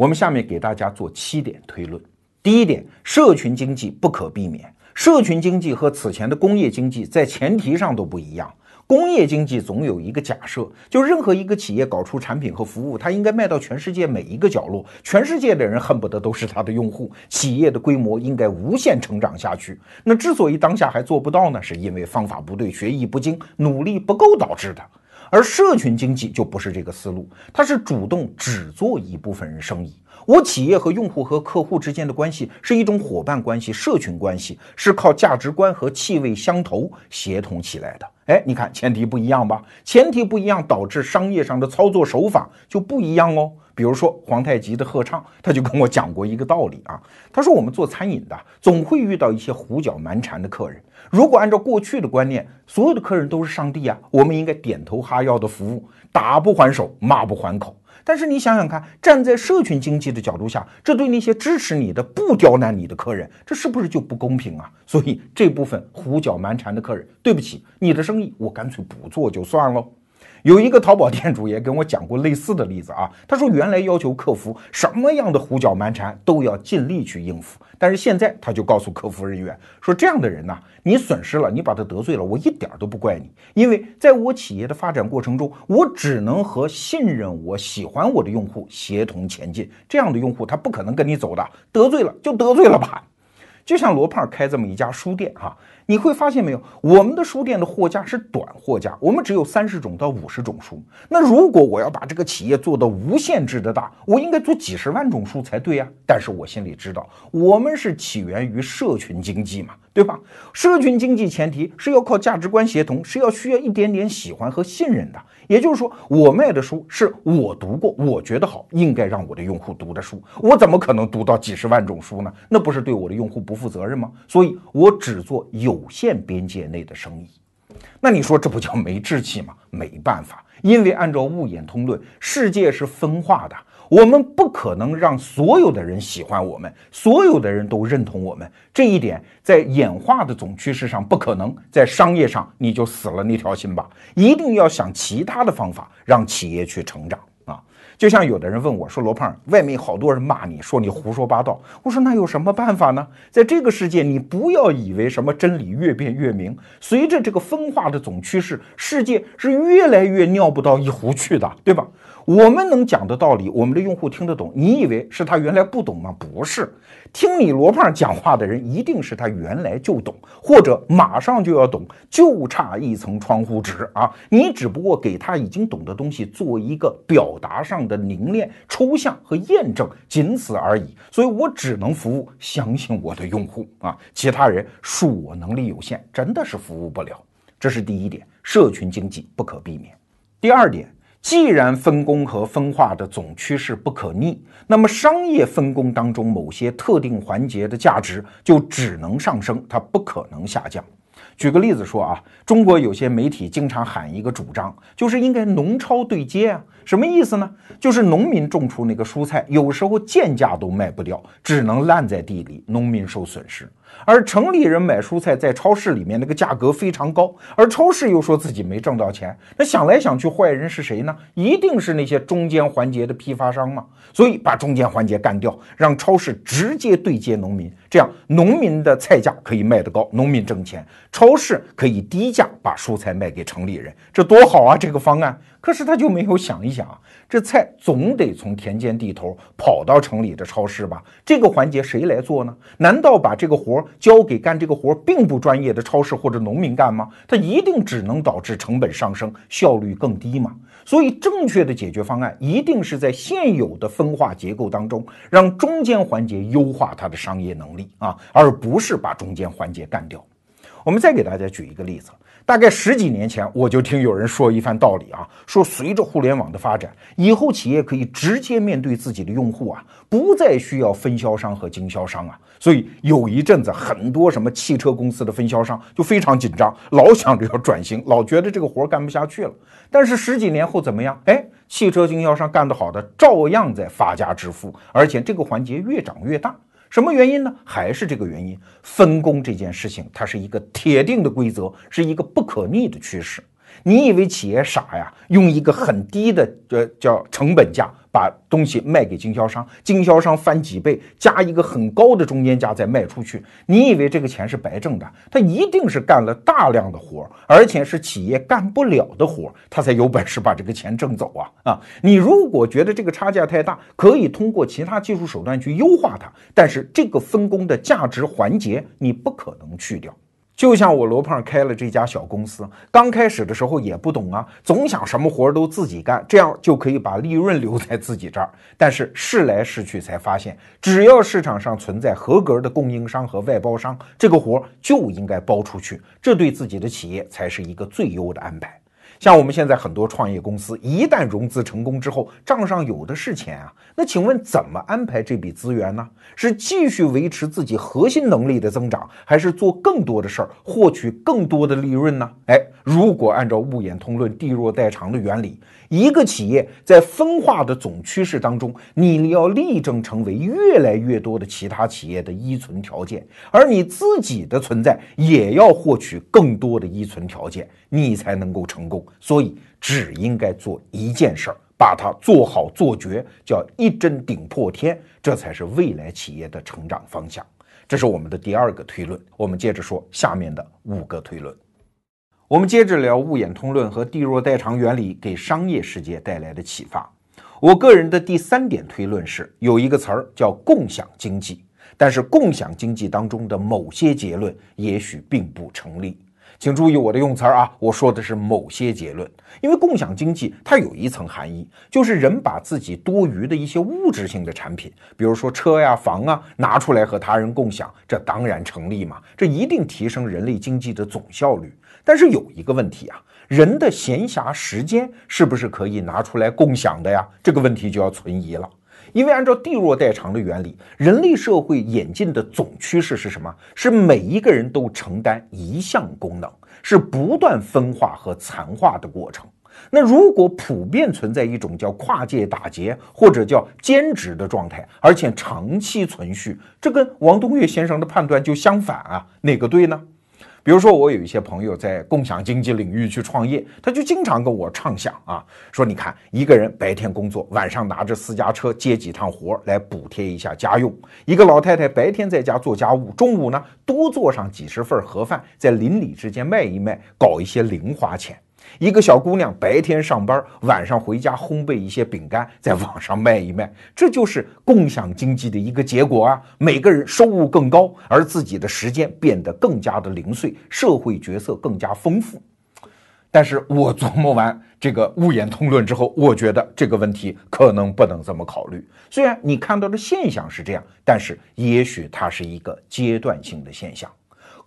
我们下面给大家做七点推论。第一点，社群经济不可避免。社群经济和此前的工业经济在前提上都不一样。工业经济总有一个假设，就任何一个企业搞出产品和服务，它应该卖到全世界每一个角落，全世界的人恨不得都是它的用户，企业的规模应该无限成长下去。那之所以当下还做不到呢，是因为方法不对、学艺不精、努力不够导致的。而社群经济就不是这个思路，它是主动只做一部分人生意。我企业和用户和客户之间的关系是一种伙伴关系、社群关系，是靠价值观和气味相投协同起来的。哎，你看前提不一样吧？前提不一样，导致商业上的操作手法就不一样哦。比如说皇太极的贺畅，他就跟我讲过一个道理啊。他说我们做餐饮的，总会遇到一些胡搅蛮缠的客人。如果按照过去的观念，所有的客人都是上帝啊，我们应该点头哈腰的服务，打不还手，骂不还口。但是你想想看，站在社群经济的角度下，这对那些支持你的、不刁难你的客人，这是不是就不公平啊？所以这部分胡搅蛮缠的客人，对不起，你的生意我干脆不做就算了。有一个淘宝店主也跟我讲过类似的例子啊，他说原来要求客服什么样的胡搅蛮缠都要尽力去应付，但是现在他就告诉客服人员说，这样的人呢，你损失了，你把他得罪了，我一点都不怪你，因为在我企业的发展过程中，我只能和信任我、喜欢我的用户协同前进，这样的用户他不可能跟你走的，得罪了就得罪了吧。就像罗胖开这么一家书店哈。你会发现没有，我们的书店的货架是短货架，我们只有三十种到五十种书。那如果我要把这个企业做到无限制的大，我应该做几十万种书才对呀。但是我心里知道，我们是起源于社群经济嘛，对吧？社群经济前提是要靠价值观协同，是要需要一点点喜欢和信任的。也就是说，我卖的书是我读过，我觉得好，应该让我的用户读的书。我怎么可能读到几十万种书呢？那不是对我的用户不负责任吗？所以我只做有。有限边界内的生意，那你说这不叫没志气吗？没办法，因为按照物演通论，世界是分化的，我们不可能让所有的人喜欢我们，所有的人都认同我们。这一点在演化的总趋势上不可能，在商业上你就死了那条心吧，一定要想其他的方法让企业去成长。就像有的人问我说：“罗胖，外面好多人骂你说你胡说八道。”我说：“那有什么办法呢？在这个世界，你不要以为什么真理越辩越明。随着这个分化的总趋势，世界是越来越尿不到一壶去的，对吧？”我们能讲的道理，我们的用户听得懂。你以为是他原来不懂吗？不是，听你罗胖讲话的人，一定是他原来就懂，或者马上就要懂，就差一层窗户纸啊！你只不过给他已经懂的东西做一个表达上的凝练、抽象和验证，仅此而已。所以我只能服务相信我的用户啊，其他人恕我能力有限，真的是服务不了。这是第一点，社群经济不可避免。第二点。既然分工和分化的总趋势不可逆，那么商业分工当中某些特定环节的价值就只能上升，它不可能下降。举个例子说啊，中国有些媒体经常喊一个主张，就是应该农超对接啊。什么意思呢？就是农民种出那个蔬菜，有时候贱价都卖不掉，只能烂在地里，农民受损失。而城里人买蔬菜，在超市里面那个价格非常高，而超市又说自己没挣到钱。那想来想去，坏人是谁呢？一定是那些中间环节的批发商嘛。所以把中间环节干掉，让超市直接对接农民，这样农民的菜价可以卖得高，农民挣钱，超市可以低价把蔬菜卖给城里人，这多好啊！这个方案。可是他就没有想一想啊，这菜总得从田间地头跑到城里的超市吧？这个环节谁来做呢？难道把这个活交给干这个活并不专业的超市或者农民干吗？他一定只能导致成本上升，效率更低嘛？所以正确的解决方案一定是在现有的分化结构当中，让中间环节优化它的商业能力啊，而不是把中间环节干掉。我们再给大家举一个例子。大概十几年前，我就听有人说一番道理啊，说随着互联网的发展，以后企业可以直接面对自己的用户啊，不再需要分销商和经销商啊。所以有一阵子，很多什么汽车公司的分销商就非常紧张，老想着要转型，老觉得这个活干不下去了。但是十几年后怎么样？哎，汽车经销商干得好的，照样在发家致富，而且这个环节越长越大。什么原因呢？还是这个原因，分工这件事情，它是一个铁定的规则，是一个不可逆的趋势。你以为企业傻呀？用一个很低的呃叫成本价。把东西卖给经销商，经销商翻几倍，加一个很高的中间价再卖出去。你以为这个钱是白挣的？他一定是干了大量的活，而且是企业干不了的活，他才有本事把这个钱挣走啊啊！你如果觉得这个差价太大，可以通过其他技术手段去优化它，但是这个分工的价值环节你不可能去掉。就像我罗胖开了这家小公司，刚开始的时候也不懂啊，总想什么活都自己干，这样就可以把利润留在自己这儿。但是试来试去才发现，只要市场上存在合格的供应商和外包商，这个活就应该包出去，这对自己的企业才是一个最优的安排。像我们现在很多创业公司，一旦融资成功之后，账上有的是钱啊。那请问怎么安排这笔资源呢？是继续维持自己核心能力的增长，还是做更多的事儿，获取更多的利润呢？哎，如果按照物演通论“地弱代偿”的原理，一个企业在分化的总趋势当中，你要力争成为越来越多的其他企业的依存条件，而你自己的存在也要获取更多的依存条件，你才能够成功。所以，只应该做一件事儿，把它做好做绝，叫一针顶破天，这才是未来企业的成长方向。这是我们的第二个推论。我们接着说下面的五个推论。我们接着聊物演通论和地弱代偿原理给商业世界带来的启发。我个人的第三点推论是，有一个词儿叫共享经济，但是共享经济当中的某些结论也许并不成立。请注意我的用词儿啊，我说的是某些结论，因为共享经济它有一层含义，就是人把自己多余的一些物质性的产品，比如说车呀、房啊，拿出来和他人共享，这当然成立嘛，这一定提升人类经济的总效率。但是有一个问题啊，人的闲暇时间是不是可以拿出来共享的呀？这个问题就要存疑了。因为按照地弱代偿的原理，人类社会演进的总趋势是什么？是每一个人都承担一项功能，是不断分化和残化的过程。那如果普遍存在一种叫跨界打劫或者叫兼职的状态，而且长期存续，这跟王东岳先生的判断就相反啊，哪个对呢？比如说，我有一些朋友在共享经济领域去创业，他就经常跟我畅想啊，说你看，一个人白天工作，晚上拿着私家车接几趟活来补贴一下家用；一个老太太白天在家做家务，中午呢多做上几十份盒饭，在邻里之间卖一卖，搞一些零花钱。一个小姑娘白天上班，晚上回家烘焙一些饼干，在网上卖一卖，这就是共享经济的一个结果啊！每个人收入更高，而自己的时间变得更加的零碎，社会角色更加丰富。但是我琢磨完这个物演通论之后，我觉得这个问题可能不能这么考虑。虽然你看到的现象是这样，但是也许它是一个阶段性的现象。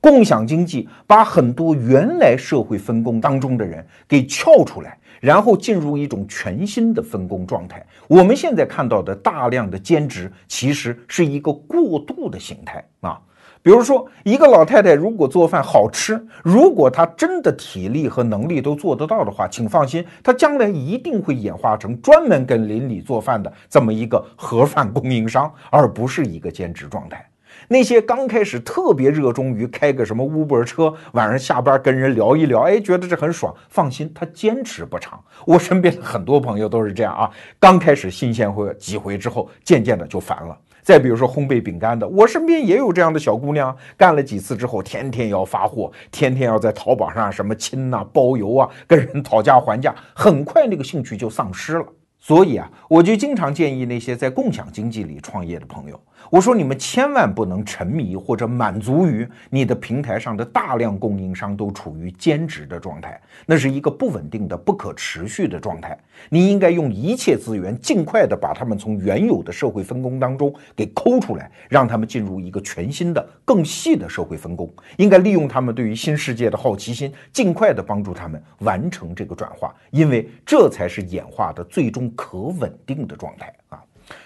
共享经济把很多原来社会分工当中的人给撬出来，然后进入一种全新的分工状态。我们现在看到的大量的兼职，其实是一个过渡的形态啊。比如说，一个老太太如果做饭好吃，如果她真的体力和能力都做得到的话，请放心，她将来一定会演化成专门跟邻里做饭的这么一个盒饭供应商，而不是一个兼职状态。那些刚开始特别热衷于开个什么 Uber 车，晚上下班跟人聊一聊，哎，觉得这很爽。放心，他坚持不长。我身边的很多朋友都是这样啊，刚开始新鲜会几回之后，渐渐的就烦了。再比如说烘焙饼干的，我身边也有这样的小姑娘，干了几次之后，天天要发货，天天要在淘宝上什么亲呐、包邮啊，跟人讨价还价，很快那个兴趣就丧失了。所以啊，我就经常建议那些在共享经济里创业的朋友。我说你们千万不能沉迷或者满足于你的平台上的大量供应商都处于兼职的状态，那是一个不稳定的、不可持续的状态。你应该用一切资源，尽快的把他们从原有的社会分工当中给抠出来，让他们进入一个全新的、更细的社会分工。应该利用他们对于新世界的好奇心，尽快的帮助他们完成这个转化，因为这才是演化的最终可稳定的状态啊。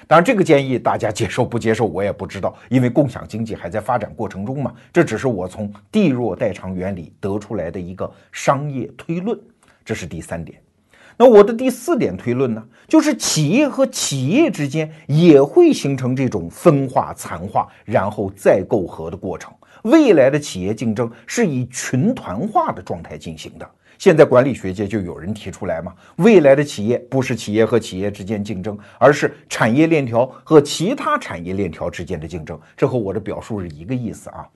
当然，这个建议大家接受不接受，我也不知道，因为共享经济还在发展过程中嘛。这只是我从地弱代偿原理得出来的一个商业推论，这是第三点。那我的第四点推论呢，就是企业和企业之间也会形成这种分化、残化，然后再构合的过程。未来的企业竞争是以群团化的状态进行的。现在管理学界就有人提出来嘛，未来的企业不是企业和企业之间竞争，而是产业链条和其他产业链条之间的竞争。这和我的表述是一个意思啊。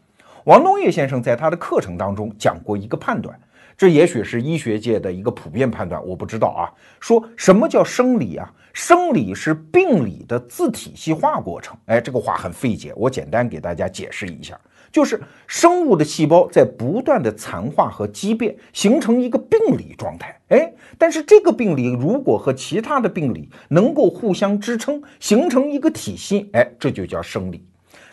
王东岳先生在他的课程当中讲过一个判断，这也许是医学界的一个普遍判断，我不知道啊。说什么叫生理啊？生理是病理的自体系化过程。哎，这个话很费解，我简单给大家解释一下。就是生物的细胞在不断的残化和畸变，形成一个病理状态。哎，但是这个病理如果和其他的病理能够互相支撑，形成一个体系，哎，这就叫生理。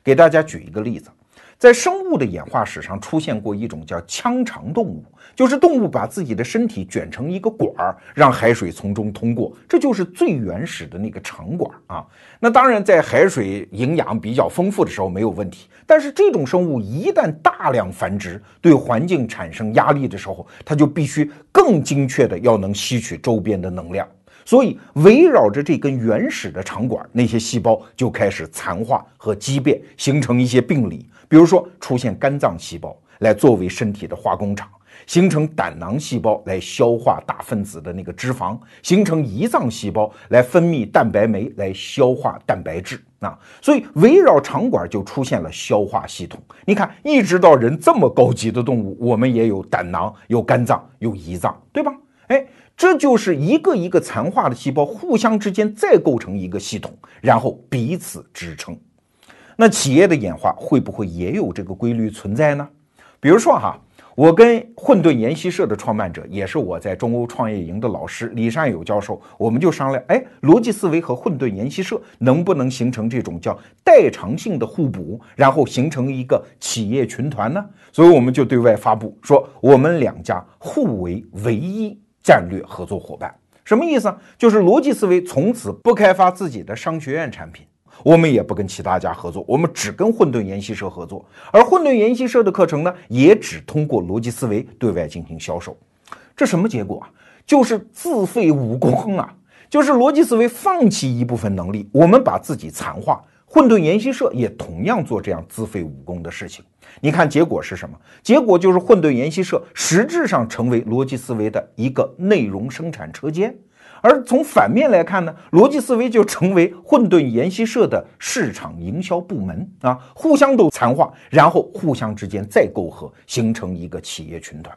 给大家举一个例子。在生物的演化史上出现过一种叫腔肠动物，就是动物把自己的身体卷成一个管儿，让海水从中通过，这就是最原始的那个肠管啊。那当然，在海水营养比较丰富的时候没有问题，但是这种生物一旦大量繁殖，对环境产生压力的时候，它就必须更精确的要能吸取周边的能量。所以，围绕着这根原始的肠管，那些细胞就开始残化和畸变，形成一些病理。比如说，出现肝脏细胞来作为身体的化工厂，形成胆囊细胞来消化大分子的那个脂肪，形成胰脏细胞来分泌蛋白酶来消化蛋白质啊。所以，围绕肠管就出现了消化系统。你看，一直到人这么高级的动物，我们也有胆囊、有肝脏、有胰脏，对吧？哎。这就是一个一个残化的细胞互相之间再构成一个系统，然后彼此支撑。那企业的演化会不会也有这个规律存在呢？比如说哈，我跟混沌研习社的创办者，也是我在中欧创业营的老师李善友教授，我们就商量，哎，逻辑思维和混沌研习社能不能形成这种叫代偿性的互补，然后形成一个企业群团呢？所以我们就对外发布说，我们两家互为唯一。战略合作伙伴什么意思啊？就是逻辑思维从此不开发自己的商学院产品，我们也不跟其他家合作，我们只跟混沌研习社合作。而混沌研习社的课程呢，也只通过逻辑思维对外进行销售。这什么结果啊？就是自废武功啊！就是逻辑思维放弃一部分能力，我们把自己残化。混沌研习社也同样做这样自废武功的事情，你看结果是什么？结果就是混沌研习社实质上成为逻辑思维的一个内容生产车间，而从反面来看呢，逻辑思维就成为混沌研习社的市场营销部门啊，互相都残化，然后互相之间再沟合，形成一个企业群团。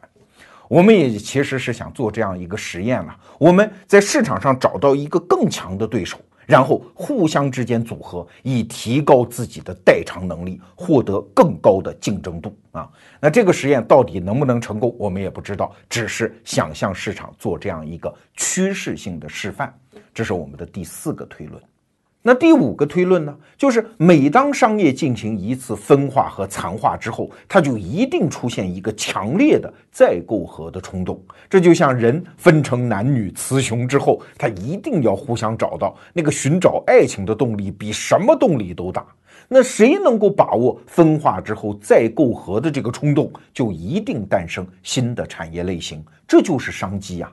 我们也其实是想做这样一个实验了，我们在市场上找到一个更强的对手。然后互相之间组合，以提高自己的代偿能力，获得更高的竞争度啊！那这个实验到底能不能成功，我们也不知道，只是想向市场做这样一个趋势性的示范。这是我们的第四个推论。那第五个推论呢？就是每当商业进行一次分化和残化之后，它就一定出现一个强烈的再构合的冲动。这就像人分成男女雌雄之后，他一定要互相找到那个寻找爱情的动力，比什么动力都大。那谁能够把握分化之后再构合的这个冲动，就一定诞生新的产业类型。这就是商机呀。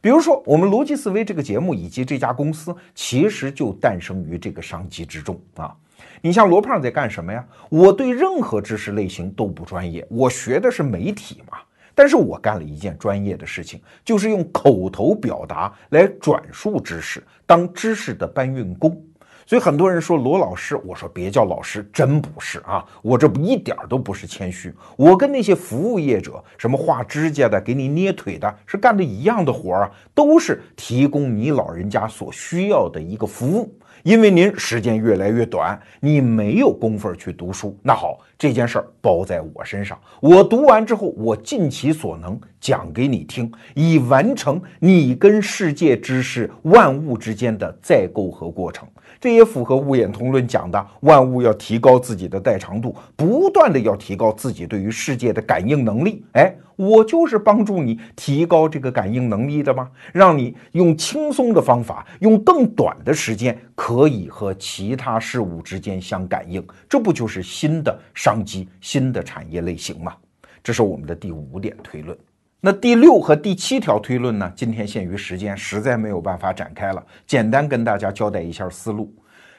比如说，我们逻辑思维这个节目以及这家公司，其实就诞生于这个商机之中啊。你像罗胖在干什么呀？我对任何知识类型都不专业，我学的是媒体嘛。但是我干了一件专业的事情，就是用口头表达来转述知识，当知识的搬运工。所以很多人说罗老师，我说别叫老师，真不是啊，我这一点都不是谦虚，我跟那些服务业者，什么画指甲的、给你捏腿的，是干的一样的活儿啊，都是提供你老人家所需要的一个服务。因为您时间越来越短，你没有功夫去读书。那好，这件事儿包在我身上。我读完之后，我尽其所能讲给你听，以完成你跟世界知识万物之间的再构和过程。这也符合《物演通论》讲的，万物要提高自己的代偿度，不断的要提高自己对于世界的感应能力。哎，我就是帮助你提高这个感应能力的吗？让你用轻松的方法，用更短的时间，可以和其他事物之间相感应。这不就是新的商机、新的产业类型吗？这是我们的第五点推论。那第六和第七条推论呢？今天限于时间，实在没有办法展开了。简单跟大家交代一下思路。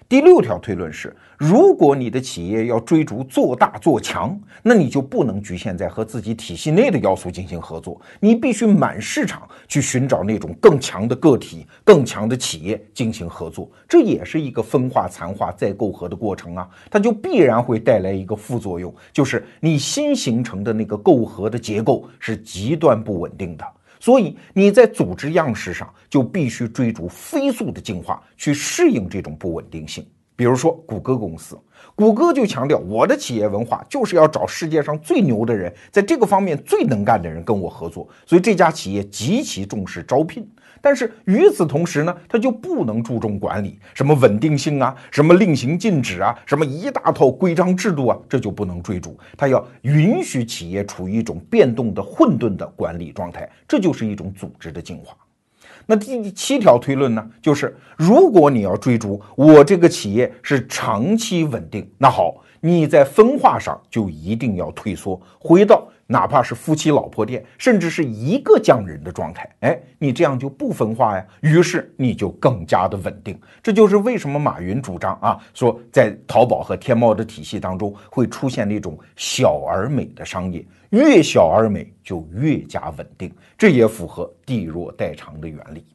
第六条推论是：如果你的企业要追逐做大做强，那你就不能局限在和自己体系内的要素进行合作，你必须满市场去寻找那种更强的个体、更强的企业进行合作。这也是一个分化、残化再构合的过程啊，它就必然会带来一个副作用，就是你新形成的那个构合的结构是极端不稳定的。所以你在组织样式上就必须追逐飞速的进化，去适应这种不稳定性。比如说谷歌公司，谷歌就强调我的企业文化就是要找世界上最牛的人，在这个方面最能干的人跟我合作。所以这家企业极其重视招聘。但是与此同时呢，他就不能注重管理，什么稳定性啊，什么令行禁止啊，什么一大套规章制度啊，这就不能追逐。他要允许企业处于一种变动的混沌的管理状态，这就是一种组织的进化。那第七条推论呢，就是如果你要追逐我这个企业是长期稳定，那好，你在分化上就一定要退缩，回到。哪怕是夫妻老婆店，甚至是一个匠人的状态，哎，你这样就不分化呀，于是你就更加的稳定。这就是为什么马云主张啊，说在淘宝和天猫的体系当中会出现那种小而美的商业，越小而美就越加稳定，这也符合地弱代偿的原理。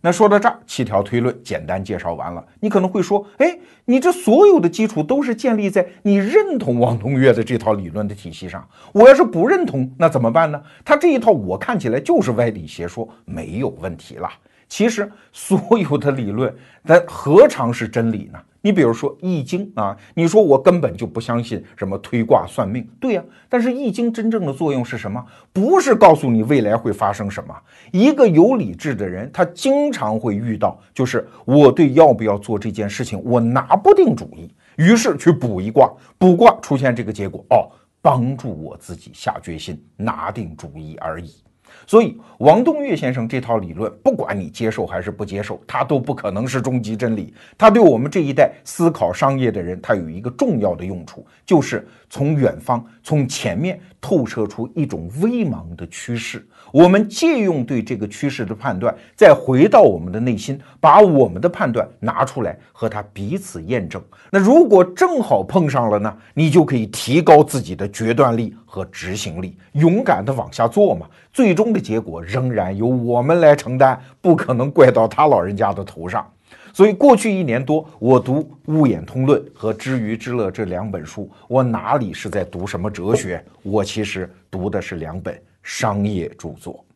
那说到这儿，七条推论简单介绍完了。你可能会说，哎，你这所有的基础都是建立在你认同王东岳的这套理论的体系上。我要是不认同，那怎么办呢？他这一套我看起来就是歪理邪说，没有问题了。其实所有的理论，那何尝是真理呢？你比如说《易经》啊，你说我根本就不相信什么推卦算命，对呀。但是《易经》真正的作用是什么？不是告诉你未来会发生什么。一个有理智的人，他经常会遇到，就是我对要不要做这件事情，我拿不定主意，于是去卜一卦，卜卦出现这个结果，哦，帮助我自己下决心，拿定主意而已。所以，王东岳先生这套理论，不管你接受还是不接受，他都不可能是终极真理。他对我们这一代思考商业的人，他有一个重要的用处，就是从远方、从前面透射出一种微茫的趋势。我们借用对这个趋势的判断，再回到我们的内心，把我们的判断拿出来和它彼此验证。那如果正好碰上了呢？你就可以提高自己的决断力和执行力，勇敢的往下做嘛。最终的结果仍然由我们来承担，不可能怪到他老人家的头上。所以过去一年多，我读《物演通论》和《知鱼之乐》这两本书，我哪里是在读什么哲学？我其实读的是两本。商业著作。